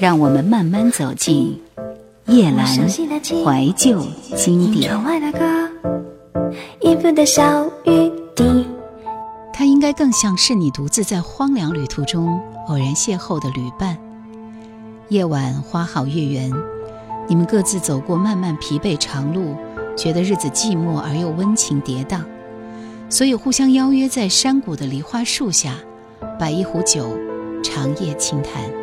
让我们慢慢走进夜阑怀旧经典。它应该更像是你独自在荒凉旅途中偶然邂逅的旅伴。夜晚花好月圆，你们各自走过漫漫疲惫长路，觉得日子寂寞而又温情跌宕，所以互相邀约在山谷的梨花树下，摆一壶酒，长夜轻谈。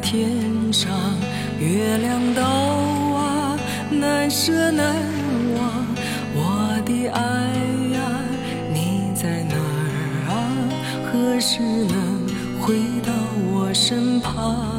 天上，月亮岛啊，难舍难忘。我的爱呀，你在哪儿啊？何时能回到我身旁？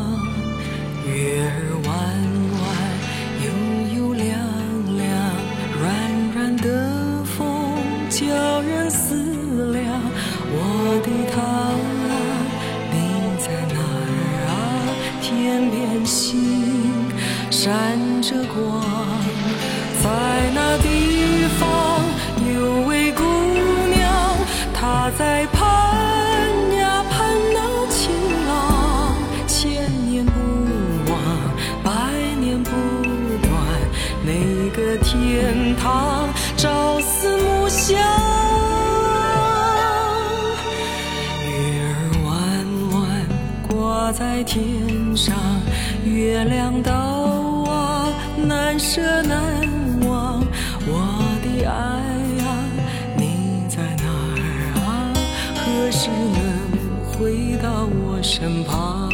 天上月亮岛啊，难舍难忘。我的爱啊，你在哪儿啊？何时能回到我身旁？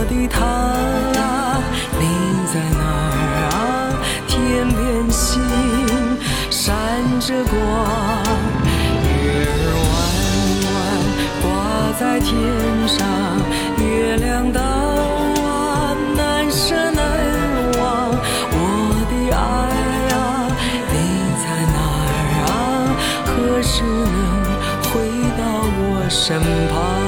我的他啊，你在哪儿啊？天边星闪着光，月儿弯弯挂在天上，月亮岛啊，难舍难忘我的爱啊，你在哪儿啊？何时能回到我身旁？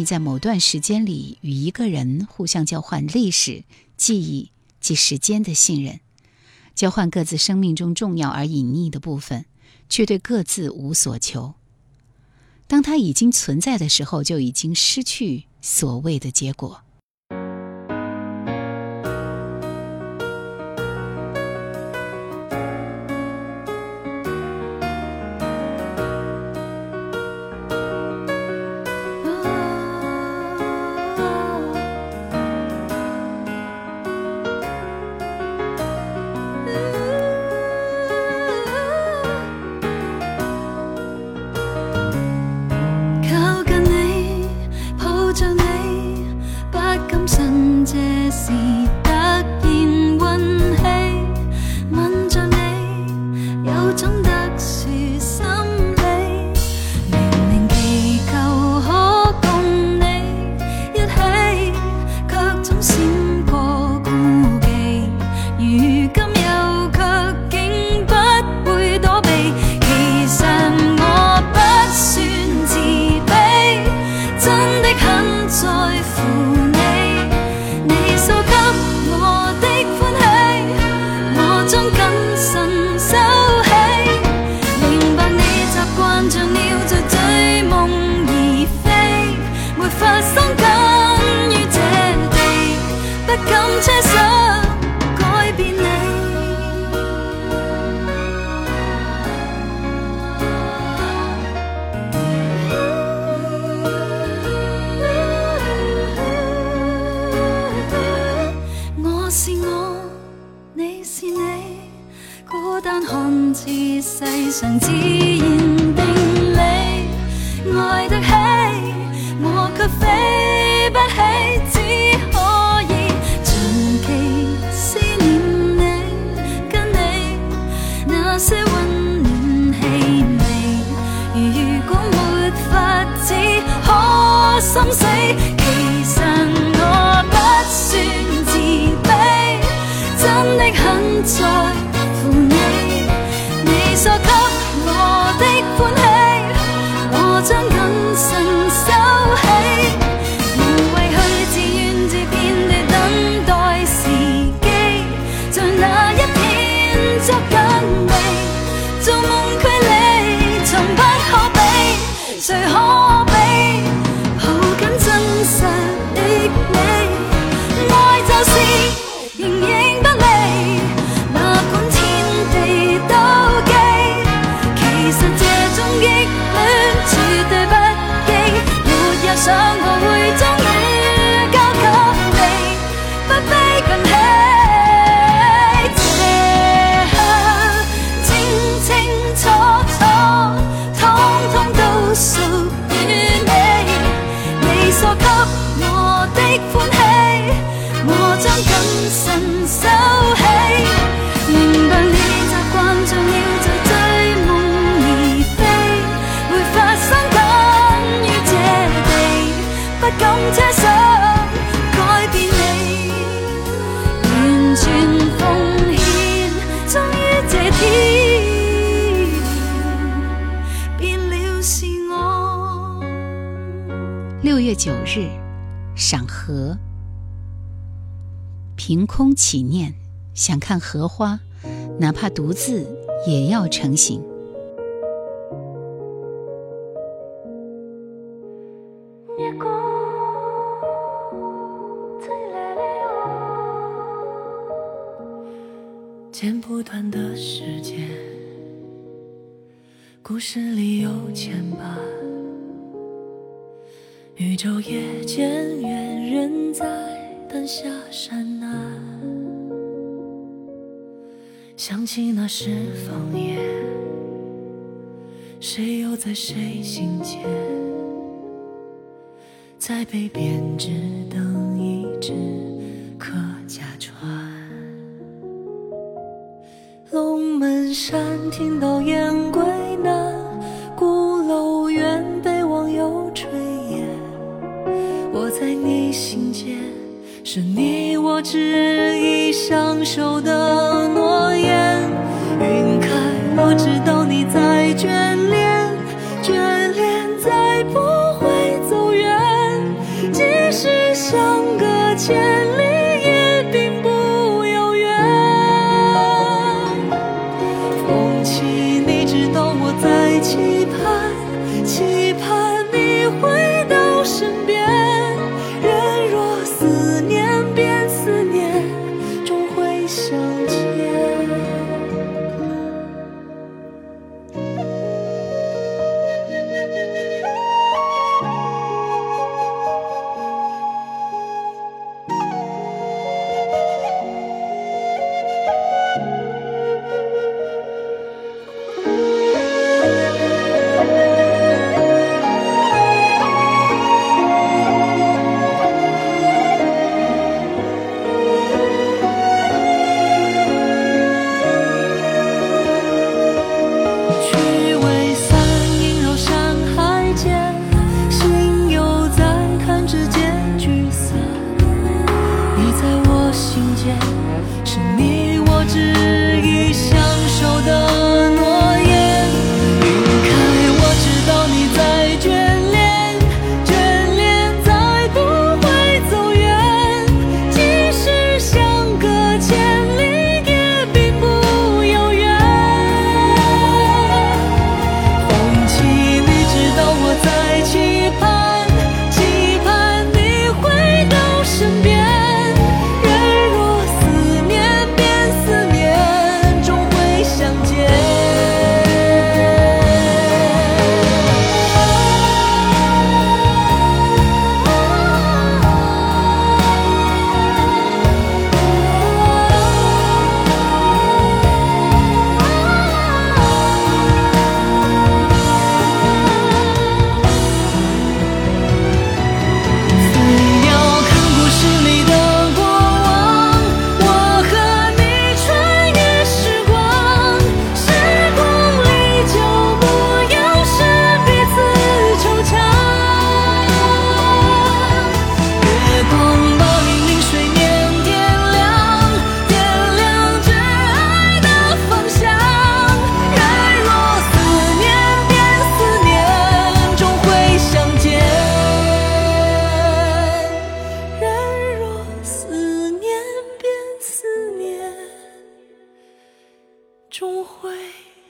你在某段时间里与一个人互相交换历史、记忆及时间的信任，交换各自生命中重要而隐匿的部分，却对各自无所求。当他已经存在的时候，就已经失去所谓的结果。Francesco 心死其实我不算自卑真的很在日赏荷。凭空起念想看荷花哪怕独自也要成行剪不断的时间故事里有牵绊。宇宙夜渐，远人在丹下山南。想起那时方言，谁又在谁心间？在北边只等一只客家船。龙门山听到烟。手的诺言云开我知道你在眷恋眷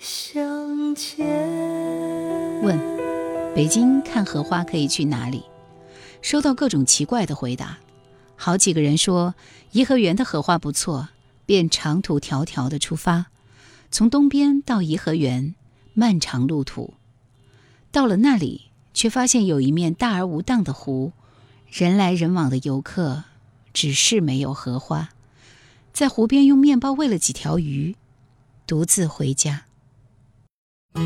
相见。问：北京看荷花可以去哪里？收到各种奇怪的回答。好几个人说颐和园的荷花不错，便长途迢迢的出发，从东边到颐和园，漫长路途。到了那里，却发现有一面大而无当的湖，人来人往的游客，只是没有荷花。在湖边用面包喂了几条鱼，独自回家。可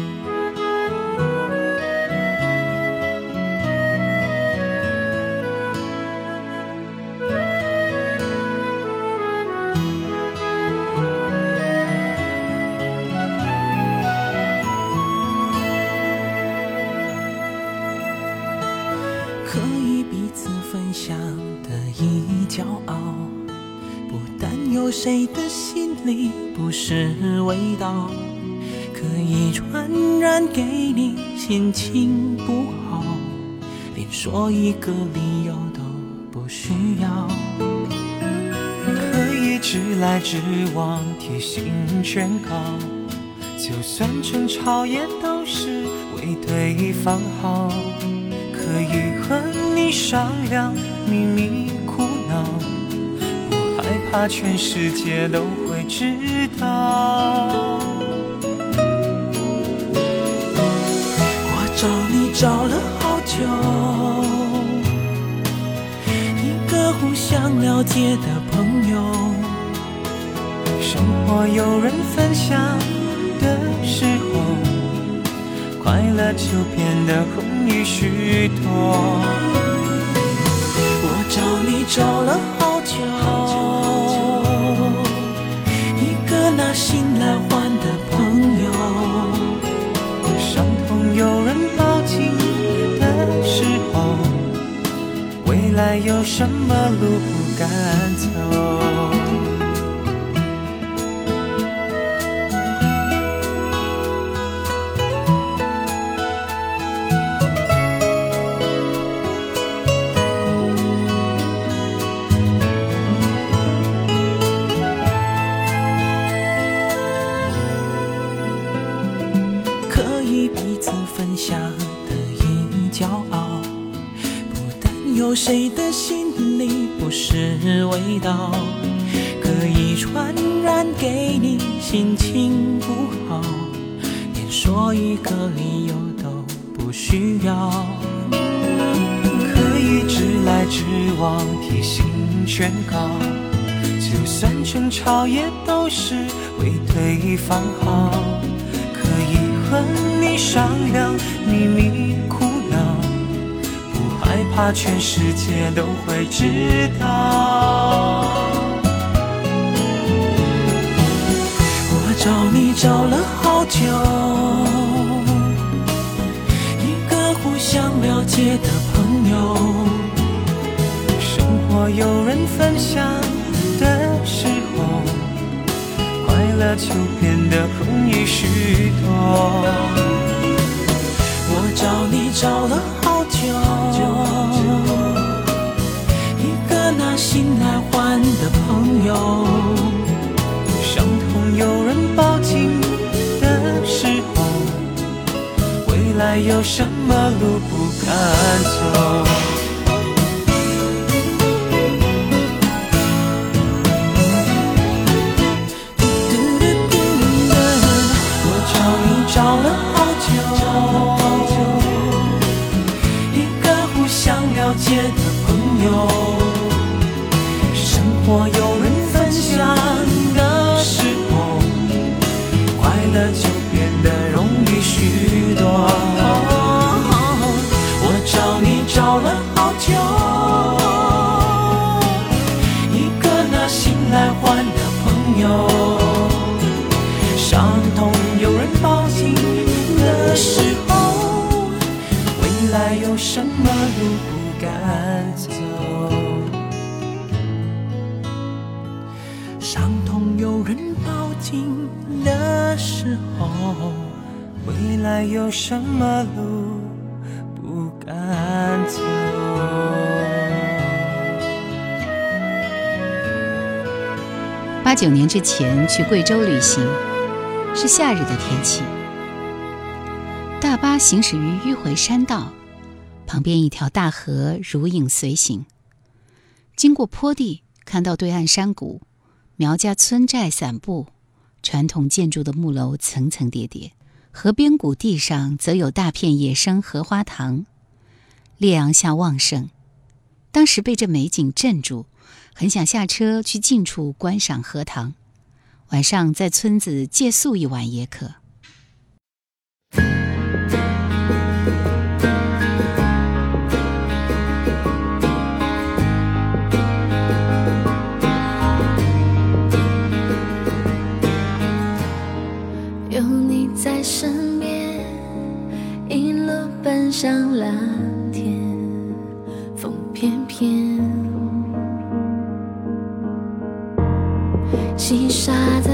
以彼此分享的一骄傲，不担忧谁的心里不是味道，可以传染给你心情不好，连说一个理由都不需要。可以直来直往，贴心劝告，就算争吵也都是为对方好。可以和你商量秘密苦恼，我害怕全世界都会知道。找你找了好久，一个互相了解的朋友，生活有人分享的时候，快乐就变得容易许多。我找你找了好久，还有什么路不敢走？说一个理由都不需要。可以直来直往，提心劝告，就算争吵也都是为对方好。可以和你商量秘密苦恼，不害怕全世界都会知道。我找你找了好久，想了解的朋友，生活有人分享的时候。快乐就变得容易许多。我找你找了好久，一个拿心来换的朋友。还有什么路不敢走？我找你找了好久，一个互相了解的朋友，生活有就，一个拿心来换的朋友。伤痛有人抱紧的时候，未来有什么路不敢走？伤痛有人抱紧的时候，未来有什么路不敢八九年之前去贵州旅行，是夏日的天气。大巴行驶于迂回山道，旁边一条大河如影随形。经过坡地，看到对岸山谷，苗家村寨散布，传统建筑的木楼层层叠叠。河边谷地上则有大片野生荷花塘，烈阳下旺盛。当时被这美景镇住，很想下车去近处观赏荷塘，晚上在村子借宿一晚也可。有你在身边，一路奔向蓝天，风翩翩，细沙的